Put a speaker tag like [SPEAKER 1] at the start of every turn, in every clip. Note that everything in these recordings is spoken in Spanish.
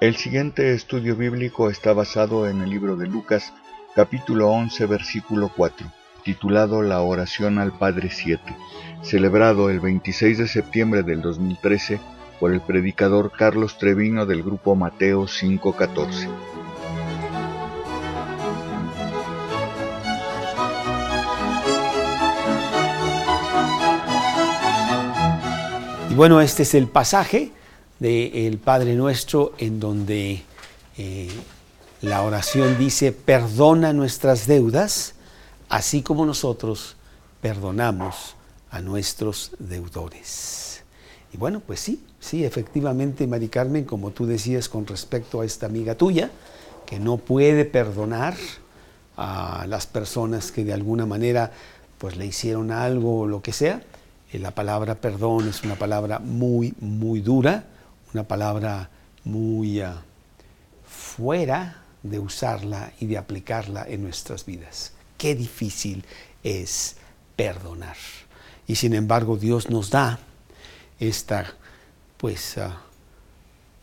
[SPEAKER 1] El siguiente estudio bíblico está basado en el libro de Lucas, capítulo 11, versículo 4, titulado La oración al Padre 7, celebrado el 26 de septiembre del 2013 por el predicador Carlos Treviño del grupo Mateo 514.
[SPEAKER 2] Y bueno, este es el pasaje del Padre Nuestro en donde eh, la oración dice, perdona nuestras deudas, así como nosotros perdonamos a nuestros deudores. Y bueno, pues sí, sí, efectivamente, Mari Carmen, como tú decías con respecto a esta amiga tuya, que no puede perdonar a las personas que de alguna manera pues le hicieron algo o lo que sea, eh, la palabra perdón es una palabra muy, muy dura, una palabra muy ah, fuera de usarla y de aplicarla en nuestras vidas. Qué difícil es perdonar. Y sin embargo Dios nos da esta pues ah,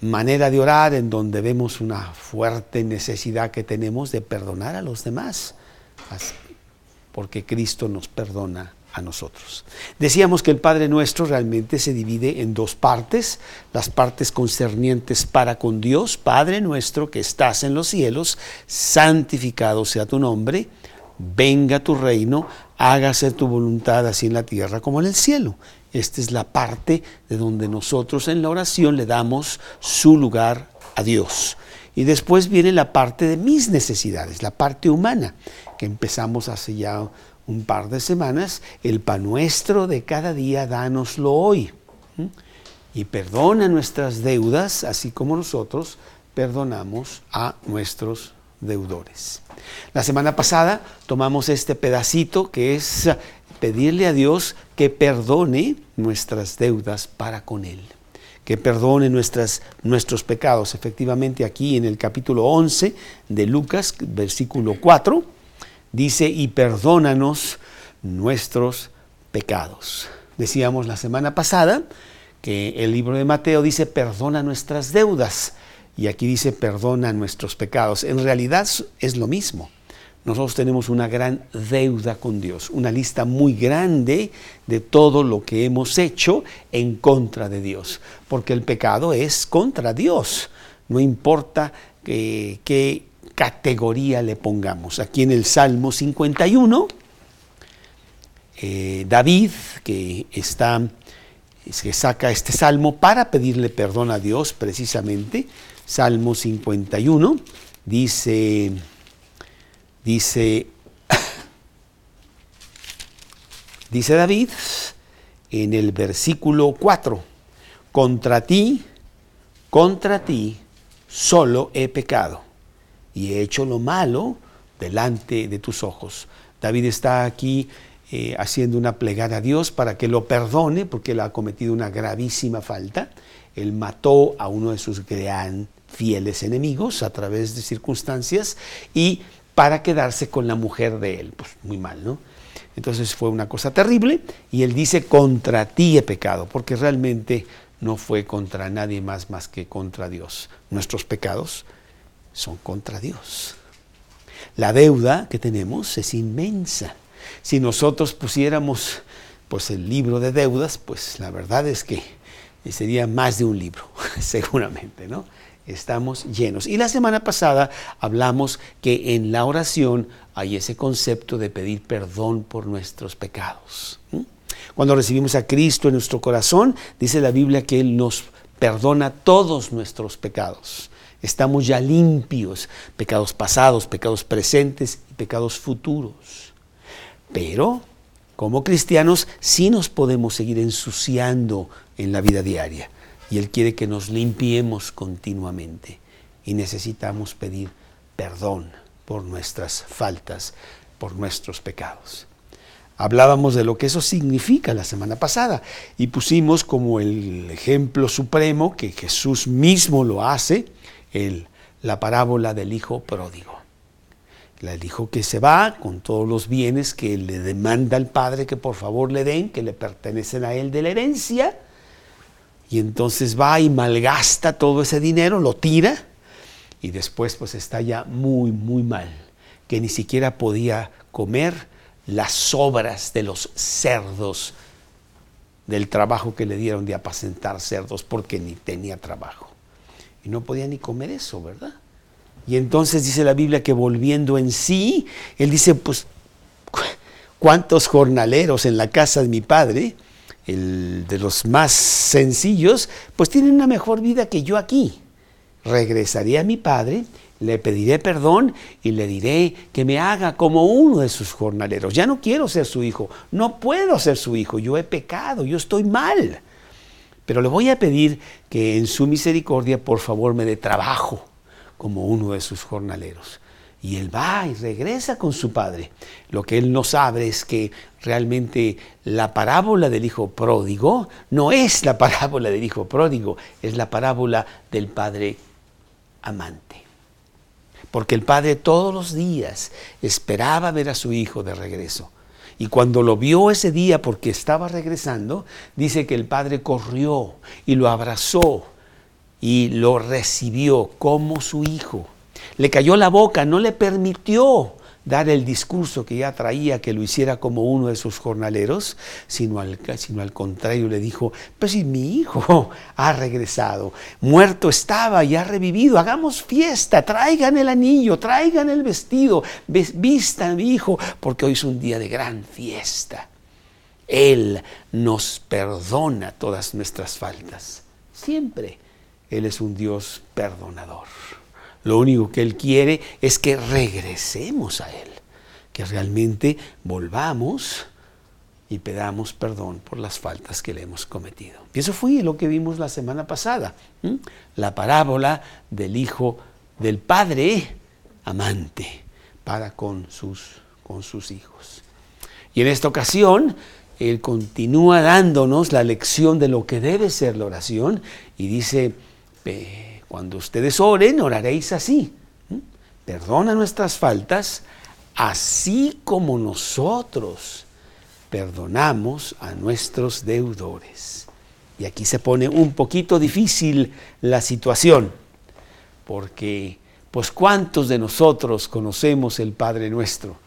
[SPEAKER 2] manera de orar en donde vemos una fuerte necesidad que tenemos de perdonar a los demás, porque Cristo nos perdona nosotros. Decíamos que el Padre Nuestro realmente se divide en dos partes, las partes concernientes para con Dios, Padre Nuestro que estás en los cielos, santificado sea tu nombre, venga tu reino, hágase tu voluntad así en la tierra como en el cielo. Esta es la parte de donde nosotros en la oración le damos su lugar a Dios. Y después viene la parte de mis necesidades, la parte humana, que empezamos hace ya un par de semanas, el pan nuestro de cada día, dánoslo hoy. Y perdona nuestras deudas, así como nosotros perdonamos a nuestros deudores. La semana pasada tomamos este pedacito que es pedirle a Dios que perdone nuestras deudas para con Él, que perdone nuestros pecados. Efectivamente aquí en el capítulo 11 de Lucas, versículo 4, dice, y perdónanos nuestros pecados. Decíamos la semana pasada que el libro de Mateo dice, perdona nuestras deudas, y aquí dice, perdona nuestros pecados. En realidad es lo mismo. Nosotros tenemos una gran deuda con Dios, una lista muy grande de todo lo que hemos hecho en contra de Dios, porque el pecado es contra Dios. No importa que, que categoría le pongamos. Aquí en el Salmo 51, eh, David, que está, que saca este salmo para pedirle perdón a Dios precisamente, Salmo 51, dice, dice, dice David en el versículo 4, contra ti, contra ti, solo he pecado y he hecho lo malo delante de tus ojos. David está aquí eh, haciendo una plegada a Dios para que lo perdone porque él ha cometido una gravísima falta. Él mató a uno de sus gran fieles enemigos a través de circunstancias y para quedarse con la mujer de él. Pues muy mal, ¿no? Entonces fue una cosa terrible y él dice, contra ti he pecado, porque realmente no fue contra nadie más más que contra Dios. Nuestros pecados son contra Dios. La deuda que tenemos es inmensa. Si nosotros pusiéramos pues el libro de deudas, pues la verdad es que sería más de un libro, seguramente, ¿no? Estamos llenos. Y la semana pasada hablamos que en la oración hay ese concepto de pedir perdón por nuestros pecados. Cuando recibimos a Cristo en nuestro corazón, dice la Biblia que Él nos perdona todos nuestros pecados. Estamos ya limpios, pecados pasados, pecados presentes y pecados futuros. Pero como cristianos sí nos podemos seguir ensuciando en la vida diaria. Y Él quiere que nos limpiemos continuamente. Y necesitamos pedir perdón por nuestras faltas, por nuestros pecados. Hablábamos de lo que eso significa la semana pasada y pusimos como el ejemplo supremo que Jesús mismo lo hace el, la parábola del hijo pródigo. El hijo que se va con todos los bienes que le demanda al padre que por favor le den, que le pertenecen a él de la herencia, y entonces va y malgasta todo ese dinero, lo tira, y después pues está ya muy, muy mal, que ni siquiera podía comer las sobras de los cerdos del trabajo que le dieron de apacentar cerdos porque ni tenía trabajo. Y no podía ni comer eso, ¿verdad? Y entonces dice la Biblia que volviendo en sí, él dice, pues, ¿cuántos jornaleros en la casa de mi padre, el de los más sencillos, pues tienen una mejor vida que yo aquí? Regresaré a mi padre le pediré perdón y le diré que me haga como uno de sus jornaleros. Ya no quiero ser su hijo, no puedo ser su hijo, yo he pecado, yo estoy mal. Pero le voy a pedir que en su misericordia por favor me dé trabajo como uno de sus jornaleros. Y él va y regresa con su padre. Lo que él no sabe es que realmente la parábola del hijo pródigo no es la parábola del hijo pródigo, es la parábola del padre amante porque el padre todos los días esperaba ver a su hijo de regreso. Y cuando lo vio ese día porque estaba regresando, dice que el padre corrió y lo abrazó y lo recibió como su hijo. Le cayó la boca, no le permitió dar el discurso que ya traía, que lo hiciera como uno de sus jornaleros, sino al, sino al contrario le dijo, pues si mi hijo ha regresado, muerto estaba y ha revivido, hagamos fiesta, traigan el anillo, traigan el vestido, vistan mi hijo, porque hoy es un día de gran fiesta. Él nos perdona todas nuestras faltas, siempre. Él es un Dios perdonador. Lo único que Él quiere es que regresemos a Él, que realmente volvamos y pedamos perdón por las faltas que le hemos cometido. Y eso fue lo que vimos la semana pasada, la parábola del hijo del padre amante para con sus, con sus hijos. Y en esta ocasión, Él continúa dándonos la lección de lo que debe ser la oración y dice, cuando ustedes oren, oraréis así. Perdona nuestras faltas, así como nosotros perdonamos a nuestros deudores. Y aquí se pone un poquito difícil la situación, porque pues cuántos de nosotros conocemos el Padre nuestro,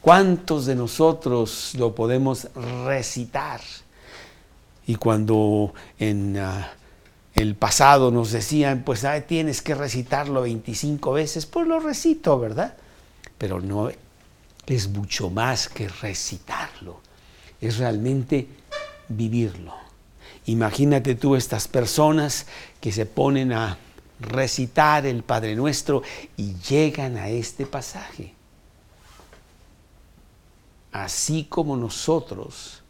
[SPEAKER 2] cuántos de nosotros lo podemos recitar. Y cuando en ah, el pasado nos decían, pues tienes que recitarlo 25 veces, pues lo recito, ¿verdad? Pero no es mucho más que recitarlo, es realmente vivirlo. Imagínate tú estas personas que se ponen a recitar el Padre Nuestro y llegan a este pasaje. Así como nosotros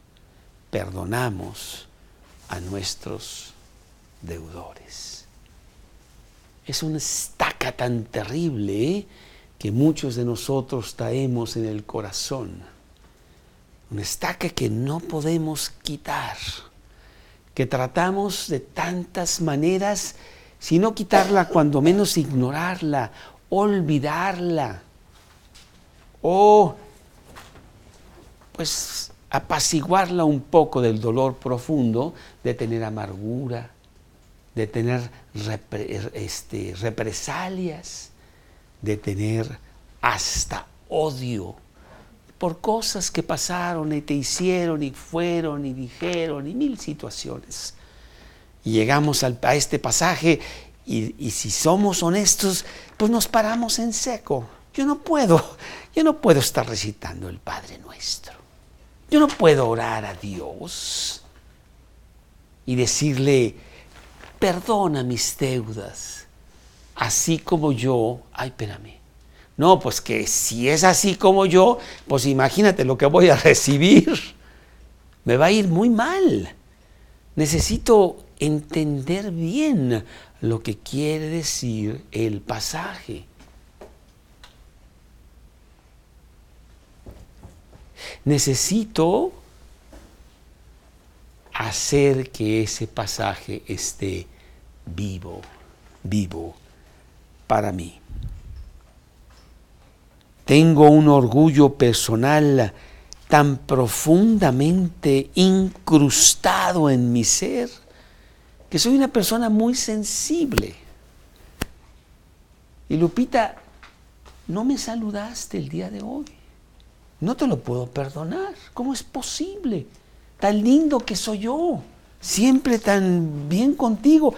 [SPEAKER 2] perdonamos a nuestros deudores. Es una estaca tan terrible ¿eh? que muchos de nosotros traemos en el corazón. Una estaca que no podemos quitar, que tratamos de tantas maneras, si no quitarla, cuando menos ignorarla, olvidarla, o pues apaciguarla un poco del dolor profundo de tener amargura, de tener este, represalias, de tener hasta odio por cosas que pasaron y te hicieron y fueron y dijeron y mil situaciones. Y llegamos a este pasaje y, y, si somos honestos, pues nos paramos en seco. Yo no puedo, yo no puedo estar recitando el Padre Nuestro. Yo no puedo orar a Dios y decirle, perdona mis deudas, así como yo, ay, espérame. No, pues que si es así como yo, pues imagínate lo que voy a recibir. Me va a ir muy mal. Necesito entender bien lo que quiere decir el pasaje. Necesito hacer que ese pasaje esté vivo, vivo para mí. Tengo un orgullo personal tan profundamente incrustado en mi ser que soy una persona muy sensible. Y Lupita, no me saludaste el día de hoy. No te lo puedo perdonar. ¿Cómo es posible? Tan lindo que soy yo. Siempre tan bien contigo.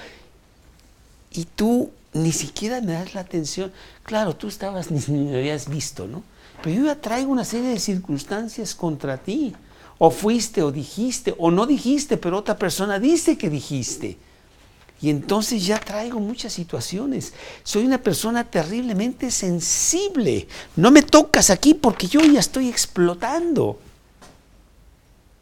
[SPEAKER 2] Y tú ni siquiera me das la atención. Claro, tú estabas, ni me habías visto, ¿no? Pero yo ya traigo una serie de circunstancias contra ti. O fuiste o dijiste, o no dijiste, pero otra persona dice que dijiste. Y entonces ya traigo muchas situaciones. Soy una persona terriblemente sensible. No me tocas aquí porque yo ya estoy explotando.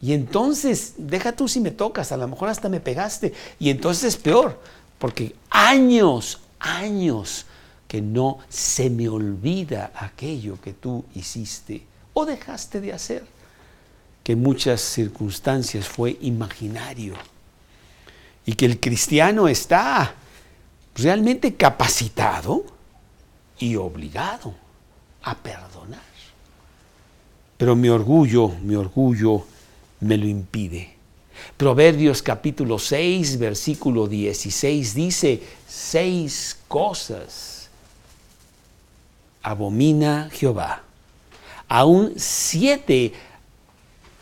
[SPEAKER 2] Y entonces, deja tú si me tocas, a lo mejor hasta me pegaste. Y entonces es peor, porque años, años que no se me olvida aquello que tú hiciste o dejaste de hacer, que en muchas circunstancias fue imaginario y que el cristiano está realmente capacitado y obligado a perdonar. Pero mi orgullo, mi orgullo me lo impide. Proverbios capítulo 6, versículo 16 dice, seis cosas abomina Jehová. Aún siete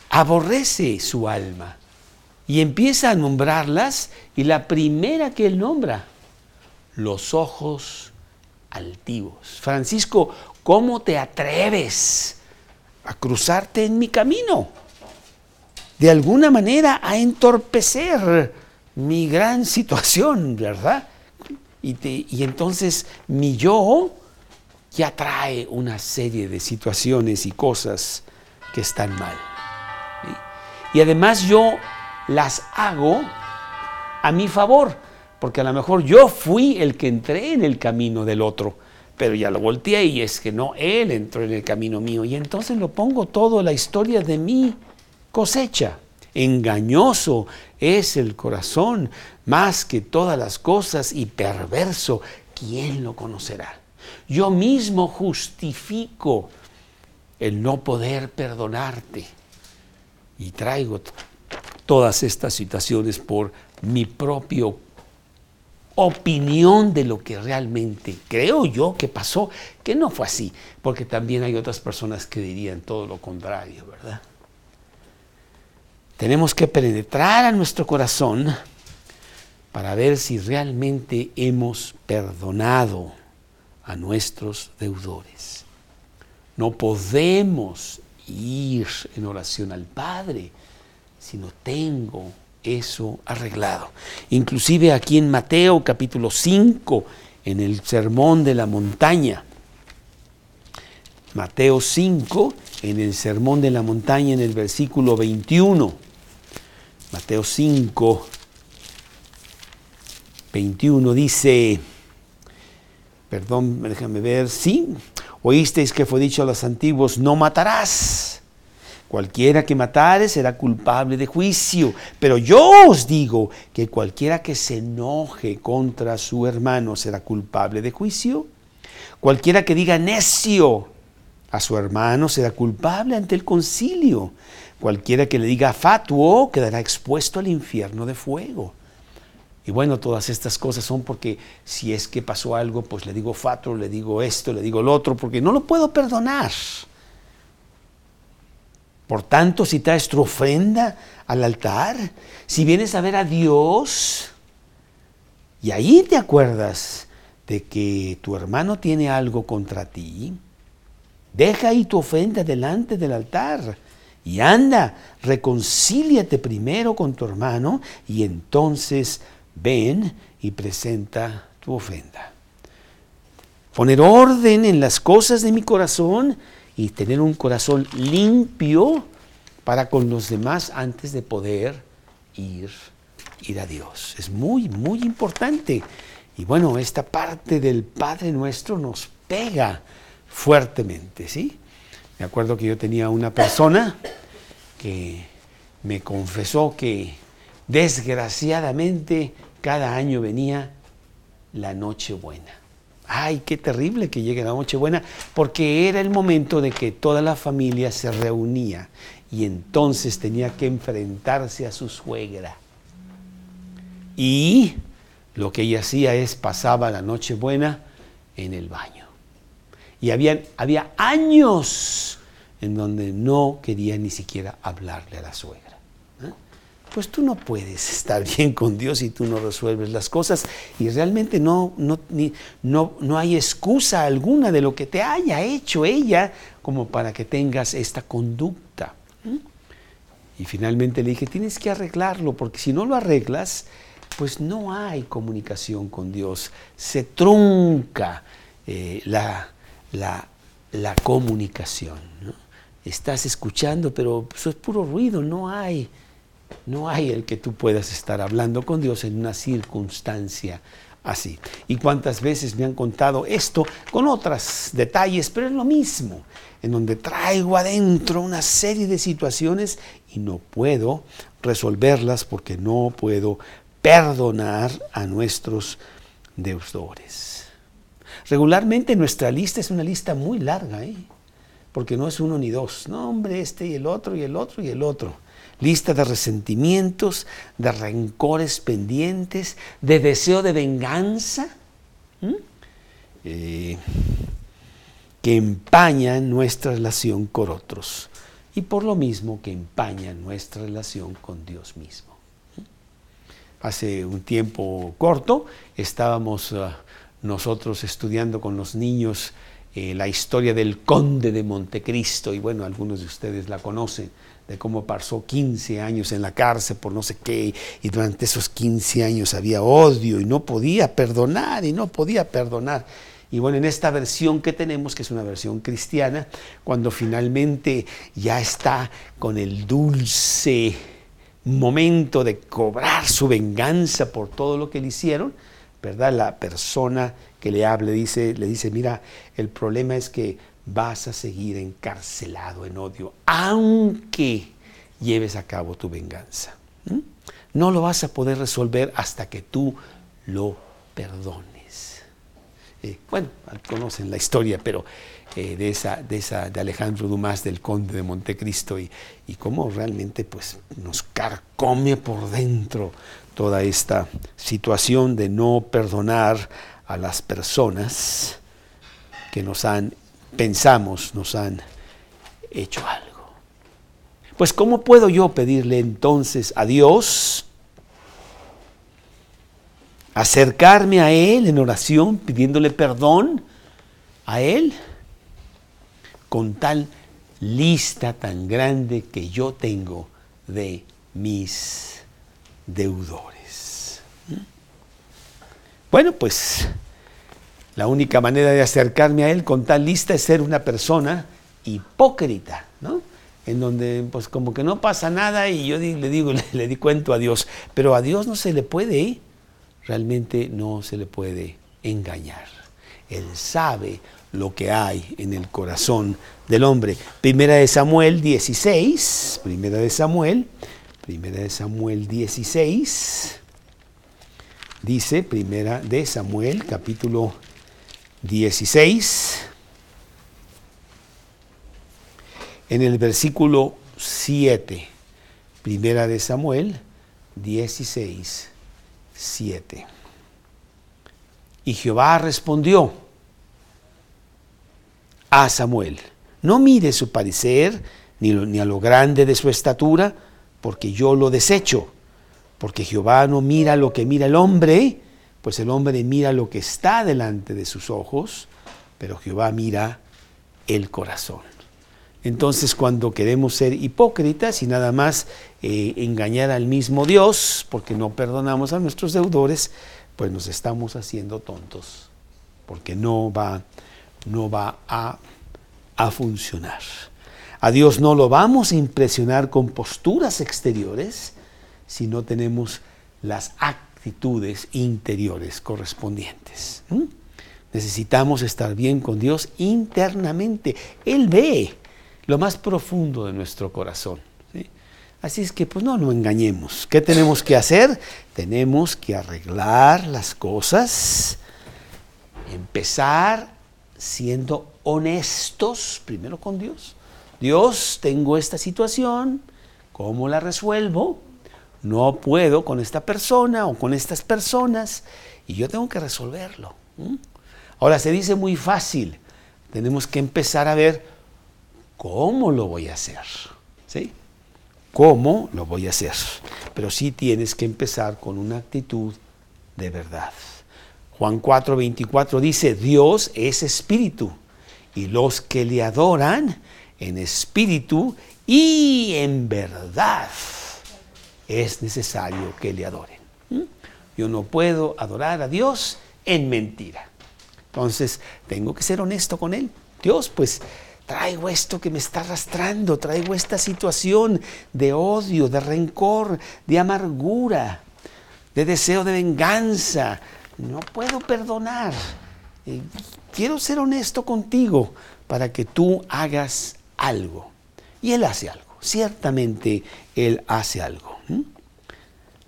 [SPEAKER 2] aborrece su alma y empieza a nombrarlas y la primera que él nombra, los ojos altivos. Francisco, ¿cómo te atreves a cruzarte en mi camino? De alguna manera a entorpecer mi gran situación, ¿verdad? Y, y entonces mi yo ya trae una serie de situaciones y cosas que están mal. Y además yo las hago a mi favor, porque a lo mejor yo fui el que entré en el camino del otro, pero ya lo volteé y es que no, él entró en el camino mío y entonces lo pongo todo la historia de mi cosecha. Engañoso es el corazón más que todas las cosas y perverso, ¿quién lo conocerá? Yo mismo justifico el no poder perdonarte y traigo todas estas situaciones por mi propia opinión de lo que realmente creo yo que pasó, que no fue así, porque también hay otras personas que dirían todo lo contrario, ¿verdad? Tenemos que penetrar a nuestro corazón para ver si realmente hemos perdonado a nuestros deudores. No podemos ir en oración al Padre si no tengo eso arreglado. Inclusive aquí en Mateo capítulo 5, en el Sermón de la Montaña. Mateo 5, en el Sermón de la Montaña, en el versículo 21. Mateo 5, 21 dice, perdón, déjame ver, sí, oísteis que fue dicho a los antiguos, no matarás. Cualquiera que matare será culpable de juicio. Pero yo os digo que cualquiera que se enoje contra su hermano será culpable de juicio. Cualquiera que diga necio a su hermano será culpable ante el concilio. Cualquiera que le diga fatuo quedará expuesto al infierno de fuego. Y bueno, todas estas cosas son porque si es que pasó algo, pues le digo fatuo, le digo esto, le digo lo otro, porque no lo puedo perdonar. Por tanto, si traes tu ofrenda al altar, si vienes a ver a Dios, y ahí te acuerdas de que tu hermano tiene algo contra ti, deja ahí tu ofrenda delante del altar y anda, reconcíliate primero con tu hermano y entonces ven y presenta tu ofrenda. Poner orden en las cosas de mi corazón y tener un corazón limpio para con los demás antes de poder ir, ir a Dios. Es muy, muy importante. Y bueno, esta parte del Padre nuestro nos pega fuertemente, ¿sí? Me acuerdo que yo tenía una persona que me confesó que desgraciadamente cada año venía la noche buena ay, qué terrible que llegue la Nochebuena, porque era el momento de que toda la familia se reunía y entonces tenía que enfrentarse a su suegra. Y lo que ella hacía es pasaba la Nochebuena en el baño. Y había, había años en donde no quería ni siquiera hablarle a la suegra. ¿eh? Pues tú no puedes estar bien con Dios si tú no resuelves las cosas y realmente no, no, no, no hay excusa alguna de lo que te haya hecho ella como para que tengas esta conducta. ¿eh? Y finalmente le dije, tienes que arreglarlo, porque si no lo arreglas, pues no hay comunicación con Dios. Se trunca eh, la, la, comunicación. Estás escuchando, pero eso es puro ruido, no hay, no hay el que tú puedas estar hablando con Dios en una circunstancia así. Y cuántas veces me han contado esto con otros detalles, pero es lo mismo en donde traigo adentro una serie de situaciones y no puedo resolverlas porque no puedo perdonar a nuestros deudores. Regularmente nuestra lista es una lista muy larga, ¿eh? porque no es uno ni dos. No, hombre, este y el otro y el otro y el otro. Lista de resentimientos, de rencores pendientes, de deseo de venganza que empañan nuestra relación con otros y por lo mismo que empañan nuestra relación con Dios mismo. Hace un tiempo corto estábamos ah, nosotros estudiando con los niños eh, la historia del conde de Montecristo y bueno, algunos de ustedes la conocen de cómo pasó 15 años en la cárcel por no sé qué, y durante esos 15 años había odio y no podía perdonar y no podía perdonar. Y bueno, en esta versión que tenemos, que es una versión cristiana, cuando finalmente ya está con el dulce momento de cobrar su venganza por todo lo que le hicieron, ¿verdad? La persona que le hable dice, le dice, mira, el problema es que vas a seguir encarcelado en odio, aunque lleves a cabo tu venganza. No lo vas a poder resolver hasta que tú lo perdones. Eh, bueno, conocen la historia, pero eh, de, esa, de, esa, de Alejandro Dumas, del conde de Montecristo, y, y cómo realmente pues, nos carcome por dentro toda esta situación de no perdonar a las personas que nos han, pensamos, nos han hecho algo. Pues ¿cómo puedo yo pedirle entonces a Dios acercarme a Él en oración, pidiéndole perdón a Él, con tal lista tan grande que yo tengo de mis deudores. Bueno, pues la única manera de acercarme a Él con tal lista es ser una persona hipócrita, ¿no? En donde pues como que no pasa nada y yo le digo, le, di cuento a Dios, pero a Dios no se le puede realmente no se le puede engañar. Él sabe lo que hay en el corazón del hombre. Primera de Samuel 16, primera de Samuel, primera de Samuel 16, dice, primera de Samuel, capítulo 16, en el versículo 7, primera de Samuel 16, 7. Y Jehová respondió a Samuel, no mire su parecer ni, ni a lo grande de su estatura, porque yo lo desecho, porque Jehová no mira lo que mira el hombre, pues el hombre mira lo que está delante de sus ojos, pero Jehová mira el corazón. Entonces cuando queremos ser hipócritas y nada más eh, engañar al mismo Dios, porque no perdonamos a nuestros deudores, pues nos estamos haciendo tontos, porque no va, no va a, a funcionar. A Dios no lo vamos a impresionar con posturas exteriores si no tenemos las actitudes interiores correspondientes. Necesitamos estar bien con Dios internamente. Él ve lo más profundo de nuestro corazón. Así es que, pues no, no engañemos. ¿Qué tenemos que hacer? Tenemos que arreglar las cosas, empezar siendo honestos primero con Dios. Dios, tengo esta situación, ¿cómo la resuelvo? No puedo con esta persona o con estas personas y yo tengo que resolverlo. Ahora se dice muy fácil, tenemos que empezar a ver cómo lo voy a hacer. ¿Sí? ¿Cómo lo voy a hacer? Pero sí tienes que empezar con una actitud de verdad. Juan 4, 24 dice, Dios es espíritu y los que le adoran en espíritu y en verdad es necesario que le adoren. Yo no puedo adorar a Dios en mentira. Entonces, tengo que ser honesto con Él. Dios, pues traigo esto que me está arrastrando, traigo esta situación de odio, de rencor, de amargura, de deseo de venganza. No puedo perdonar. Eh, quiero ser honesto contigo para que tú hagas algo. Y Él hace algo. Ciertamente Él hace algo.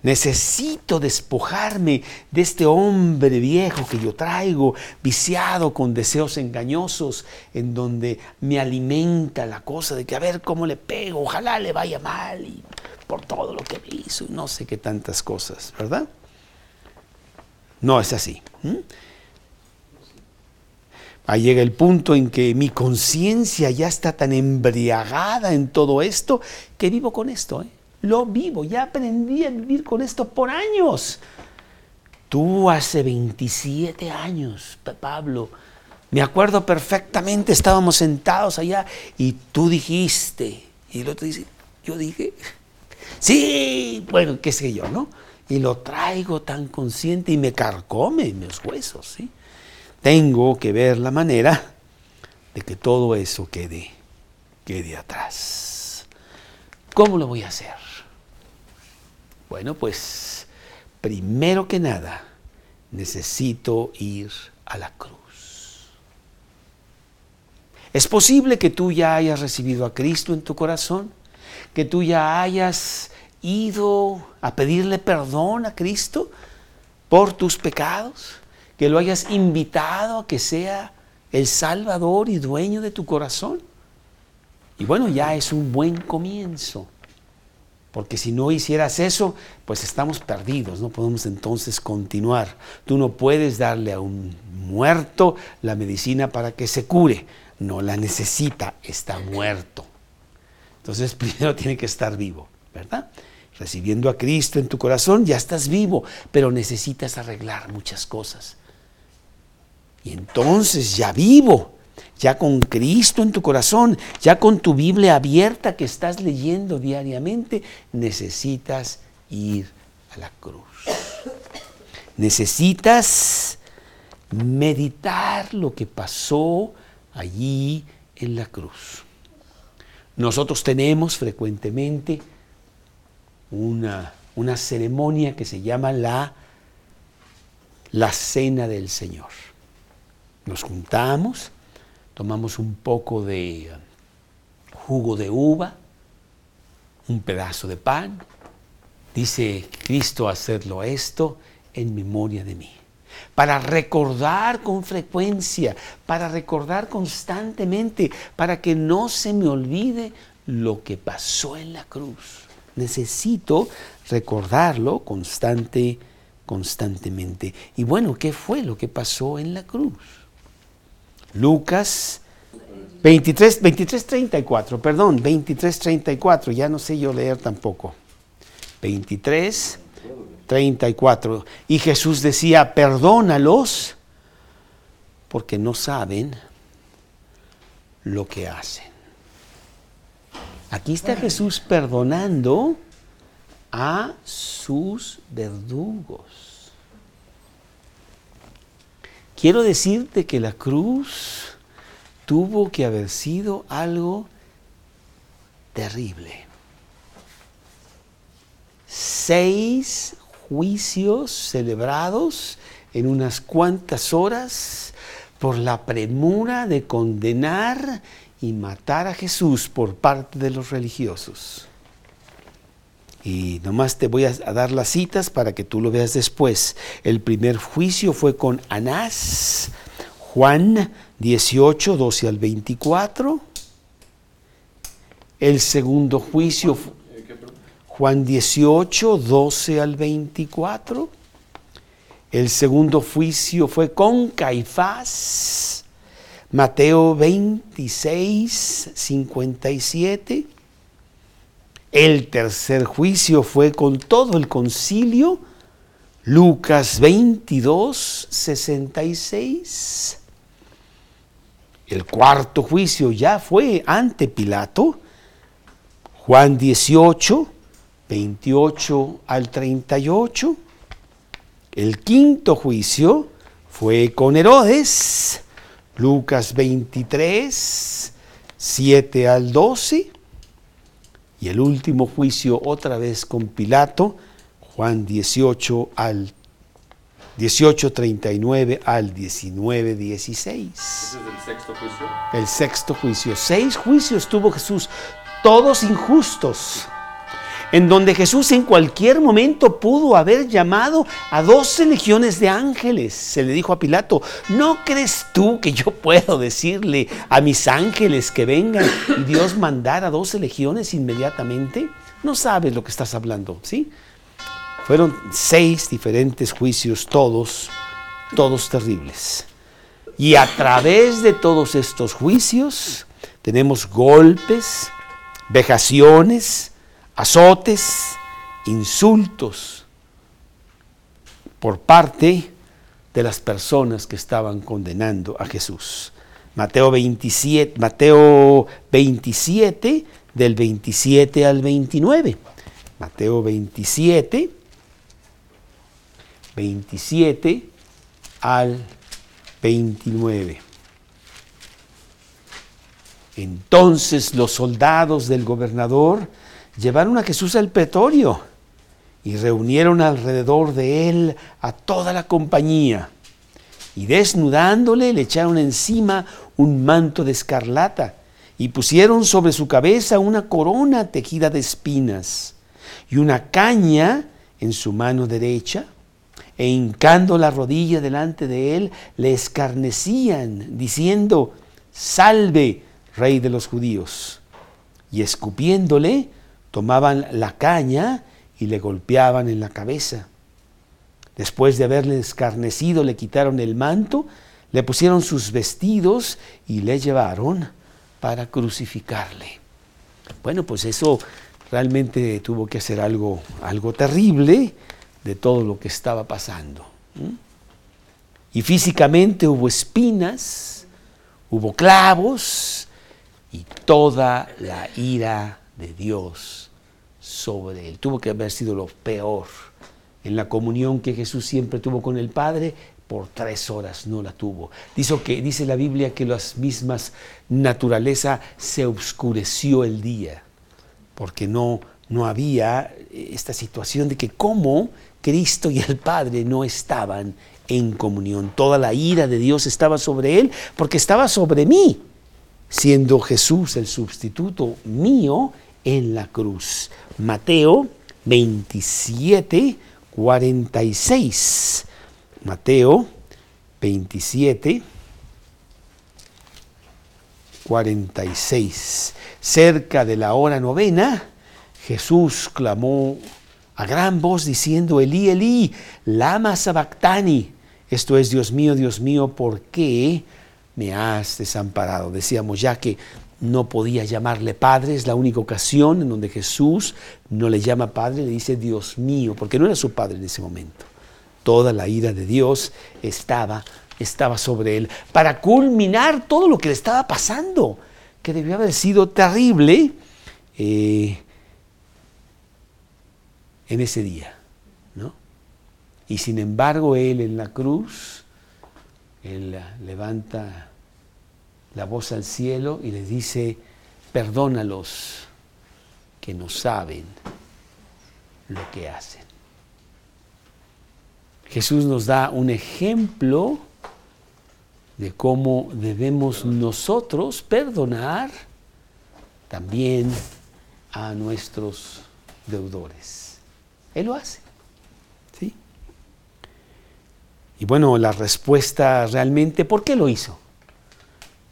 [SPEAKER 2] Necesito despojarme de este hombre viejo que yo traigo, viciado con deseos engañosos, en donde me alimenta la cosa de que a ver cómo le pego, ojalá le vaya mal y por todo lo que me hizo y no sé qué tantas cosas, ¿verdad? No es así. Ahí llega el punto en que mi conciencia ya está tan embriagada en todo esto que vivo con esto. ¿eh? lo vivo, ya aprendí a vivir con esto por años. Tú hace 27 años, Pablo, me acuerdo perfectamente, estábamos sentados allá y tú dijiste, y el otro dice, yo dije, sí, bueno, qué sé yo, ¿no? Y lo traigo tan consciente y me carcome en mis huesos, ¿sí? Tengo que ver la manera de que todo eso quede, quede atrás. ¿Cómo lo voy a hacer? Bueno, pues primero que nada necesito ir a la cruz. Es posible que tú ya hayas recibido a Cristo en tu corazón, que tú ya hayas ido a pedirle perdón a Cristo por tus pecados, que lo hayas invitado a que sea el Salvador y dueño de tu corazón. Y bueno, ya es un buen comienzo. Porque si no hicieras eso, pues estamos perdidos, no podemos entonces continuar. Tú no puedes darle a un muerto la medicina para que se cure, no la necesita, está muerto. Entonces primero tiene que estar vivo, ¿verdad? Recibiendo a Cristo en tu corazón, ya estás vivo, pero necesitas arreglar muchas cosas. Y entonces ya vivo, ya con Cristo en tu corazón, ya con tu Biblia abierta que estás leyendo diariamente, necesitas ir a la cruz. Necesitas meditar lo que pasó allí en la cruz. Nosotros tenemos frecuentemente una, una ceremonia que se llama la, la Cena del Señor. Nos juntamos tomamos un poco de jugo de uva, un pedazo de pan. Dice Cristo hacerlo esto en memoria de mí. Para recordar con frecuencia, para recordar constantemente, para que no se me olvide lo que pasó en la cruz. Necesito recordarlo constante, constantemente. Y bueno, ¿qué fue lo que pasó en la cruz? Lucas 23, 23, 34, perdón, 23, 34, ya no sé yo leer tampoco. 23, 34. Y Jesús decía, perdónalos porque no saben lo que hacen. Aquí está Jesús perdonando a sus verdugos. Quiero decirte que la cruz tuvo que haber sido algo terrible. Seis juicios celebrados en unas cuantas horas por la premura de condenar y matar a Jesús por parte de los religiosos. Y nomás te voy a, dar las citas para que tú lo veas después. El primer juicio fue con Anás, Juan 18, 12 al 24. El segundo juicio, Juan 18, 12 al 24. El segundo juicio fue con Caifás. Mateo 26, 57. El tercer juicio fue con todo el concilio. Lucas 22, 66. El cuarto juicio ya fue ante Pilato. Juan 18, 28 al 38. El quinto juicio fue con Herodes, Lucas 23, 7 al 12. Y el último juicio otra vez con Pilato, Juan 18 al 18:39 al 19:16. ¿Ese es el sexto juicio? El sexto juicio. Seis juicios tuvo Jesús, todos injustos en donde Jesús en cualquier momento pudo haber llamado a doce legiones de ángeles. Se le dijo a Pilato, ¿no crees tú que yo puedo decirle a mis ángeles que vengan y Dios mandar a doce legiones inmediatamente? No sabes lo que estás hablando, ¿sí? Fueron seis diferentes juicios, todos, todos terribles. Y a través de todos estos juicios tenemos golpes, vejaciones, azotes, insultos por parte de las personas que estaban condenando a Jesús. Mateo 27, Mateo 27 del 27 al 29. Mateo 27, 27 al 29. Entonces los soldados del gobernador llevaron a Jesús al pretorio y reunieron alrededor de él a toda la compañía. Y desnudándole le echaron encima un manto de escarlata y pusieron sobre su cabeza una corona tejida de espinas y una caña en su mano derecha e hincando la rodilla delante de él le escarnecían diciendo, salve, rey de los judíos. Y escupiéndole, tomaban la caña y le golpeaban en la cabeza. Después de haberle escarnecido, le quitaron el manto, le pusieron sus vestidos y le llevaron para crucificarle. Bueno, pues eso realmente tuvo que ser algo, algo terrible de todo lo que estaba pasando. Y físicamente hubo espinas, hubo clavos y toda la ira de Dios sobre él. Tuvo que haber sido lo peor. En la comunión que Jesús siempre tuvo con el Padre, por tres horas no la tuvo. Dice, que, dice la Biblia que las mismas naturaleza se oscureció el día, porque no, no había esta situación de que como Cristo y el Padre no estaban en comunión. Toda la ira de Dios estaba sobre él porque estaba sobre mí, siendo Jesús el sustituto mío en la cruz. Mateo 27, 46. Mateo 27, 46. Cerca de la hora novena, Jesús clamó a gran voz diciendo, Elí, Elí, lama sabactani. Esto es, Dios mío, Dios mío, ¿por qué me has desamparado? Decíamos ya que no podía llamarle padre, es la única ocasión en donde Jesús no le llama padre, le dice Dios mío, porque no era su padre en ese momento. Toda la ira de Dios estaba, estaba sobre él para culminar todo lo que le estaba pasando, que debió haber sido terrible eh, en ese día. ¿no? Y sin embargo, él en la cruz, él levanta la voz al cielo y le dice, perdónalos que no saben lo que hacen. Jesús nos da un ejemplo de cómo debemos nosotros perdonar también a nuestros deudores. Él lo hace. ¿sí? Y bueno, la respuesta realmente, ¿por qué lo hizo?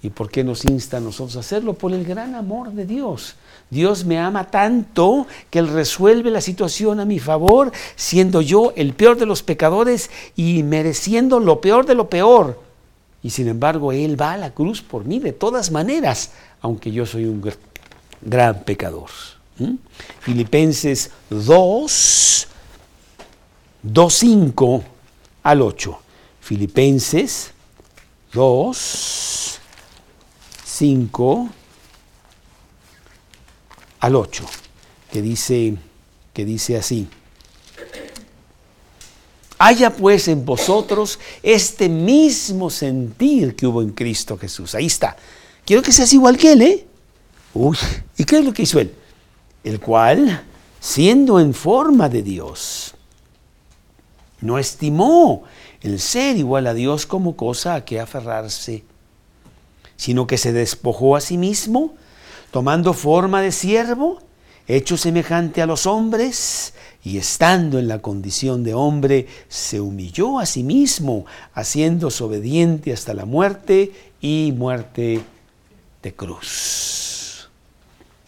[SPEAKER 2] ¿Y por qué nos insta a nosotros a hacerlo? Por el gran amor de Dios. Dios me ama tanto que Él resuelve la situación a mi favor, siendo yo el peor de los pecadores y mereciendo lo peor de lo peor. Y sin embargo, Él va a la cruz por mí de todas maneras, aunque yo soy un gran pecador. ¿Mm? Filipenses 2, 2, 5 al 8. Filipenses 2, 5 al 8, que dice, que dice así. Haya pues en vosotros este mismo sentir que hubo en Cristo Jesús. Ahí está. Quiero que seas igual que Él, ¿eh? ¿y qué es lo que hizo Él? El cual, siendo en forma de Dios, no estimó el ser igual a Dios como cosa a que aferrarse, sino que se despojó a sí mismo, tomando forma de siervo, hecho semejante a los hombres, y estando en la condición de hombre, se humilló a sí mismo, haciéndose obediente hasta la muerte y muerte de cruz.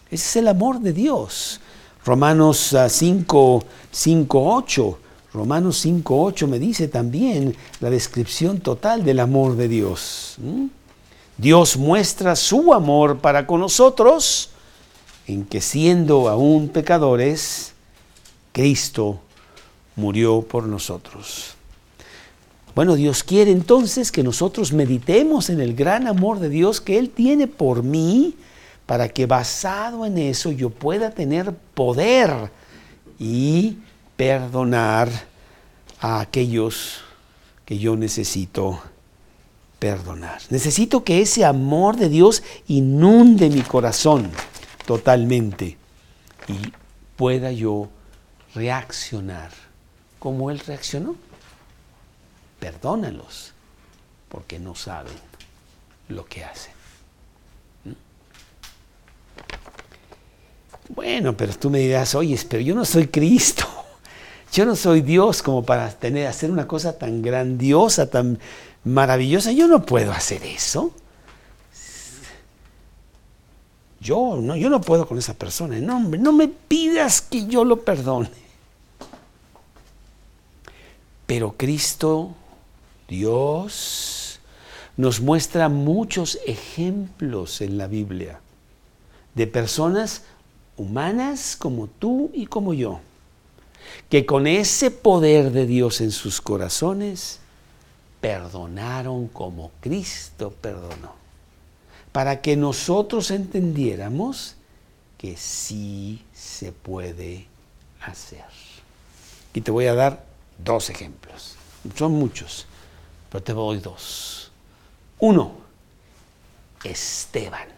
[SPEAKER 2] Ese es el amor de Dios. Romanos 5, 5 8. Romanos 5, 8 me dice también la descripción total del amor de Dios. Dios muestra su amor para con nosotros en que siendo aún pecadores, Cristo murió por nosotros. Bueno, Dios quiere entonces que nosotros meditemos en el gran amor de Dios que Él tiene por mí, para que basado en eso yo pueda tener poder y perdonar a aquellos que yo necesito perdonar. Necesito que ese amor de Dios inunde mi corazón totalmente y pueda yo reaccionar como Él reaccionó. Perdónalos porque no saben lo que hacen. ¿Mm? Bueno, pero tú me dirás, oye, pero yo no soy Cristo. Yo no soy Dios como para tener, hacer una cosa tan grandiosa, tan maravillosa. Yo no puedo hacer eso. Yo no, yo no puedo con esa persona. No, no me pidas que yo lo perdone. Pero Cristo, Dios, nos muestra muchos ejemplos en la Biblia de personas humanas como tú y como yo, que con ese poder de Dios en sus corazones, perdonaron como Cristo perdonó, para que nosotros entendiéramos que sí se puede hacer. Y te voy a dar dos ejemplos. Son muchos, pero te doy dos. Uno, Esteban.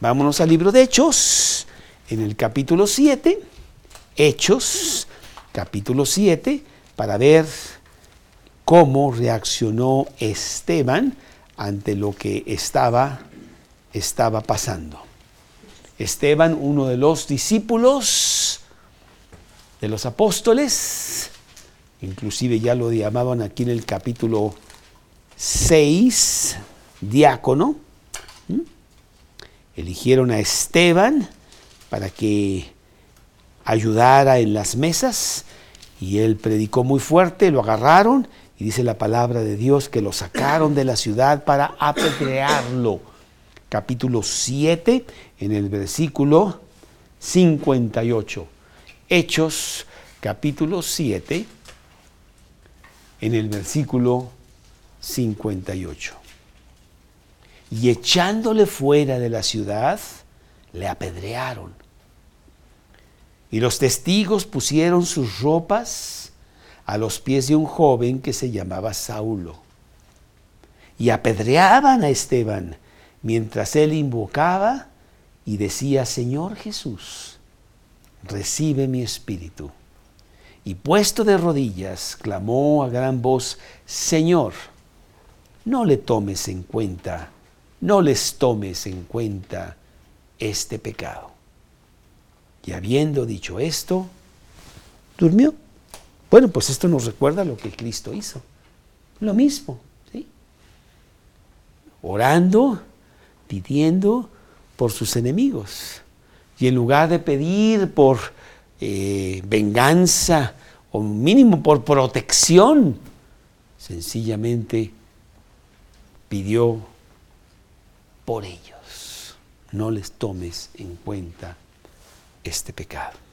[SPEAKER 2] Vámonos al libro de Hechos, en el capítulo 7, Hechos, capítulo 7, para ver cómo reaccionó Esteban ante lo que estaba, estaba pasando. Esteban, uno de los discípulos de los apóstoles, inclusive ya lo llamaban aquí en el capítulo 6, diácono, eligieron a Esteban para que ayudara en las mesas y él predicó muy fuerte, lo agarraron y dice la palabra de Dios que lo sacaron de la ciudad para apedrearlo. Capítulo 7, en el versículo 58. Hechos, capítulo 7, en el versículo 58. Y echándole fuera de la ciudad, le apedrearon. Y los testigos pusieron sus ropas a los pies de un joven que se llamaba Saulo. Y apedreaban a Esteban mientras él invocaba y decía, Señor Jesús, recibe mi espíritu. Y puesto de rodillas, clamó a gran voz, Señor, no le tomes en cuenta, no les tomes en cuenta este pecado. Y habiendo dicho esto, durmió. Bueno, pues esto nos recuerda lo que Cristo hizo. Lo mismo, ¿sí? Orando, pidiendo por sus enemigos. Y en lugar de pedir por eh, venganza o mínimo por protección, sencillamente pidió por ellos. No les tomes en cuenta este pecado.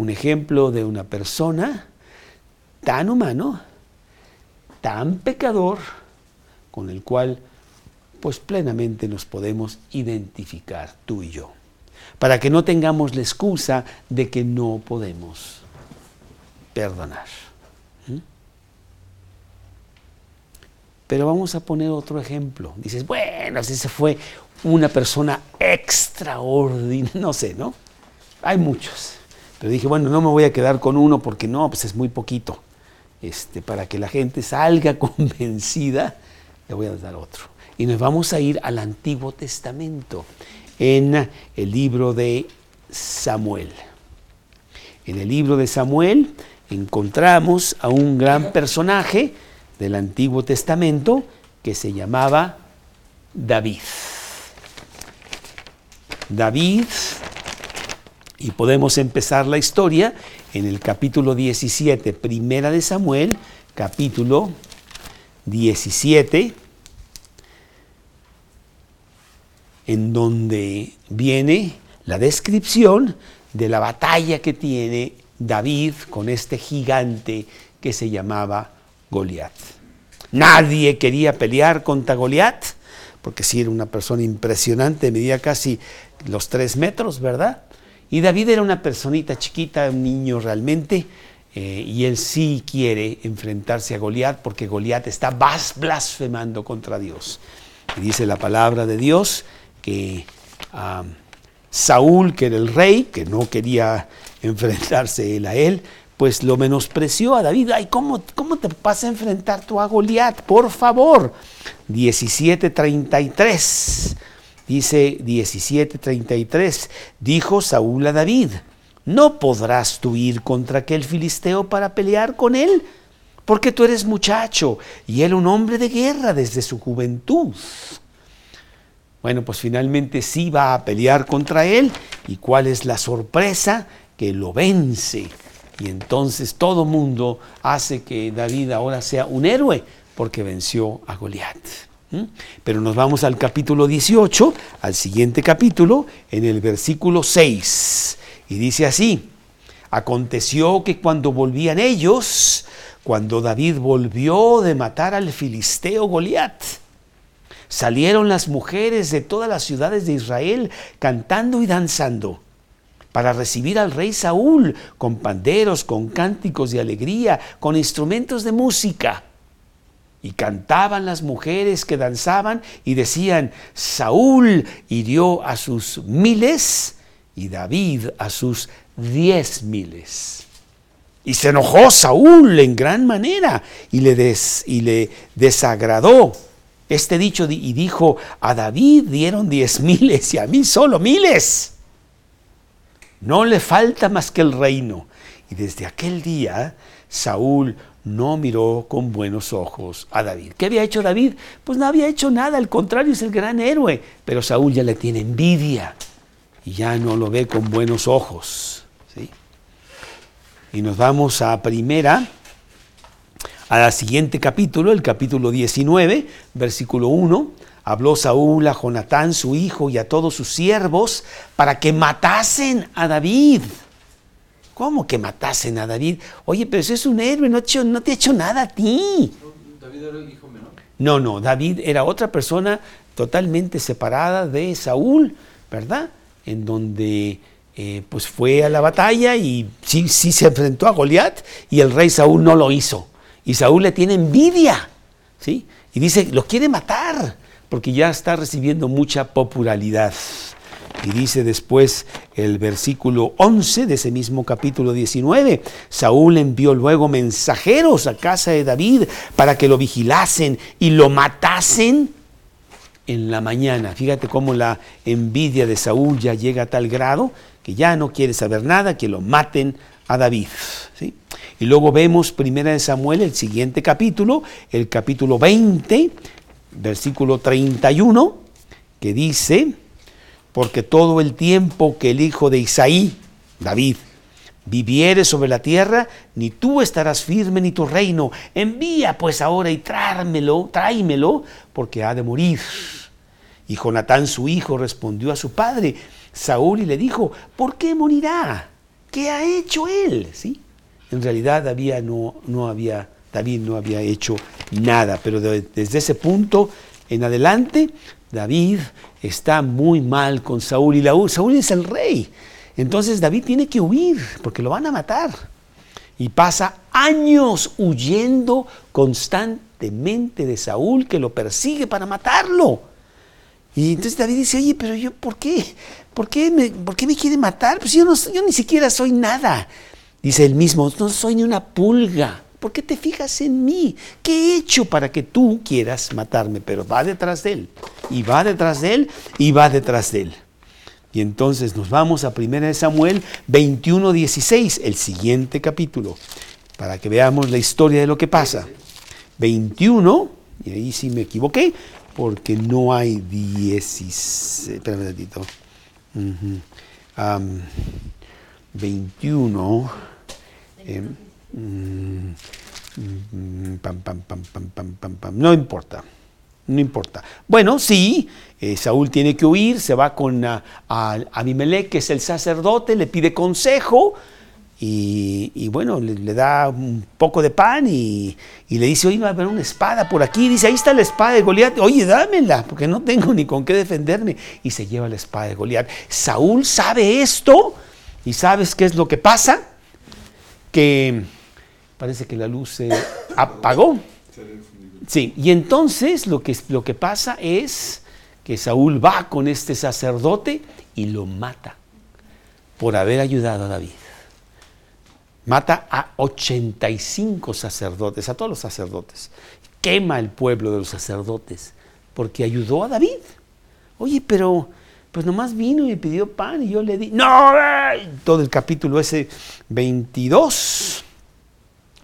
[SPEAKER 2] Un ejemplo de una persona tan humano, tan pecador, con el cual pues plenamente nos podemos identificar tú y yo, para que no tengamos la excusa de que no podemos perdonar. Pero vamos a poner otro ejemplo. Dices, bueno, si se fue una persona extraordinaria, no sé, ¿no? Hay muchos. Pero dije, bueno, no me voy a quedar con uno porque no, pues es muy poquito. Este, para que la gente salga convencida, le voy a dar otro. Y nos vamos a ir al Antiguo Testamento, en el libro de Samuel. En el libro de Samuel encontramos a un gran personaje del Antiguo Testamento que se llamaba David. David, y podemos empezar la historia en el capítulo 17, primera de Samuel, capítulo 17, en donde viene la descripción de la batalla que tiene David con este gigante que se llamaba Goliat. Nadie quería pelear contra Goliat, porque sí era una persona impresionante, medía casi los tres metros, ¿verdad? Y David era una personita chiquita, un niño realmente, eh, y él sí quiere enfrentarse a Goliat porque Goliat está blasfemando contra Dios. Y dice la palabra de Dios que Saúl, que era el rey, que no quería enfrentarse él a él, pues lo menospreció a David. Ay, ¿cómo, cómo te vas a enfrentar tú a Goliat? Por favor. 17:33. Dice 17:33. Dijo Saúl a David: No podrás tú ir contra aquel filisteo para pelear con él, porque tú eres muchacho y él un hombre de guerra desde su juventud. Bueno, pues finalmente sí va a pelear contra él. ¿Y cuál es la sorpresa? Que lo vence y entonces todo mundo hace que David ahora sea un héroe porque venció a Goliat. Pero nos vamos al capítulo 18, al siguiente capítulo, en el versículo 6. Y dice así, aconteció que cuando volvían ellos, cuando David volvió de matar al filisteo Goliat, salieron las mujeres de todas las ciudades de Israel cantando y danzando para recibir al rey Saúl con panderos, con cánticos de alegría, con instrumentos de música. Y cantaban las mujeres que danzaban y decían, Saúl hirió a sus miles y David a sus diez miles. Y se enojó Saúl en gran manera y le, des, y le desagradó este dicho y dijo, a David dieron diez miles y a mí solo miles. No le falta más que el reino. Y desde aquel día Saúl no miró con buenos ojos a David. ¿Qué había hecho David? Pues no había hecho nada, al contrario, es el gran héroe. Pero Saúl ya le tiene envidia y ya no lo ve con buenos ojos. ¿sí? Y nos vamos a primera, a la siguiente capítulo, el capítulo 19, versículo 1 habló Saúl a Jonatán, su hijo, y a todos sus siervos para que matasen a David. ¿Cómo que matasen a David? Oye, pero ese es un héroe, no te, no te ha hecho nada a ti. ¿David era el hijo menor? No, no, David era otra persona totalmente separada de Saúl, ¿verdad? En donde eh, pues fue a la batalla y sí, sí se enfrentó a Goliat y el rey Saúl no lo hizo. Y Saúl le tiene envidia, ¿sí? Y dice, lo quiere matar porque ya está recibiendo mucha popularidad. Y dice después el versículo 11 de ese mismo capítulo 19, Saúl envió luego mensajeros a casa de David para que lo vigilasen y lo matasen en la mañana. Fíjate cómo la envidia de Saúl ya llega a tal grado que ya no quiere saber nada, que lo maten a David. Y luego vemos Primera de Samuel, el siguiente capítulo, el capítulo 20, versículo 31, que dice, porque todo el tiempo que el hijo de Isaí, David, viviere sobre la tierra, ni tú estarás firme ni tu reino. Envía pues ahora y tráemelo, tráemelo, porque ha de morir. Y Jonatán su hijo respondió a su padre, Saúl, y le dijo, ¿por qué morirá? ¿Qué ha hecho él? ¿Sí? En realidad David no, no había, David no había hecho nada, pero desde ese punto en adelante, David está muy mal con Saúl y Saúl es el rey. Entonces David tiene que huir porque lo van a matar. Y pasa años huyendo constantemente de Saúl que lo persigue para matarlo. Y entonces David dice, oye, pero yo, ¿por qué? ¿Por qué me, por qué me quiere matar? Pues yo, no, yo ni siquiera soy nada. Dice él mismo, no soy ni una pulga. ¿Por qué te fijas en mí? ¿Qué he hecho para que tú quieras matarme? Pero va detrás de él, y va detrás de él, y va detrás de él. Y entonces nos vamos a 1 Samuel 21, 16, el siguiente capítulo, para que veamos la historia de lo que pasa. 21, y ahí sí me equivoqué, porque no hay 16. Espérame un ratito. 21. No importa. No importa. Bueno, sí, eh, Saúl tiene que huir, se va con a, Abimelech, que es el sacerdote, le pide consejo y, bueno, le, da un poco de pan y, le dice, oye, va a haber una espada por aquí. dice, ahí está la espada de Goliat. Oye, dámela, porque no tengo ni con qué defenderme. Y se lleva la espada de Goliat. Saúl sabe esto y ¿sabes qué es lo que pasa? Que parece que la luz se apagó. Sí, y entonces lo que, lo que pasa es que Saúl va con este sacerdote y lo mata por haber ayudado a David. Mata a 85 sacerdotes, a todos los sacerdotes. Quema el pueblo de los sacerdotes porque ayudó a David. Oye, pero pues nomás vino y me pidió pan y yo le di. No, todo el capítulo ese 22,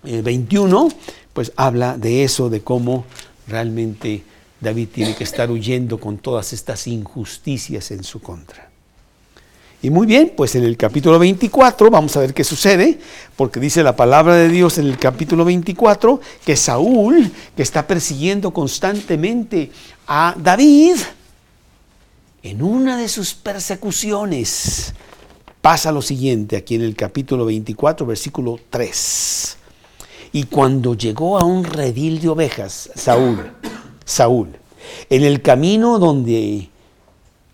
[SPEAKER 2] 21, pues habla de eso, de cómo realmente David tiene que estar huyendo con todas estas injusticias en su contra. Y muy bien, pues en el capítulo 24 vamos a ver qué sucede, porque dice la palabra de Dios en el capítulo 24 que Saúl, que está persiguiendo constantemente a David, en una de sus persecuciones pasa lo siguiente aquí en el capítulo 24, versículo 3. Y cuando llegó a un redil de ovejas, Saúl, Saúl, en el camino donde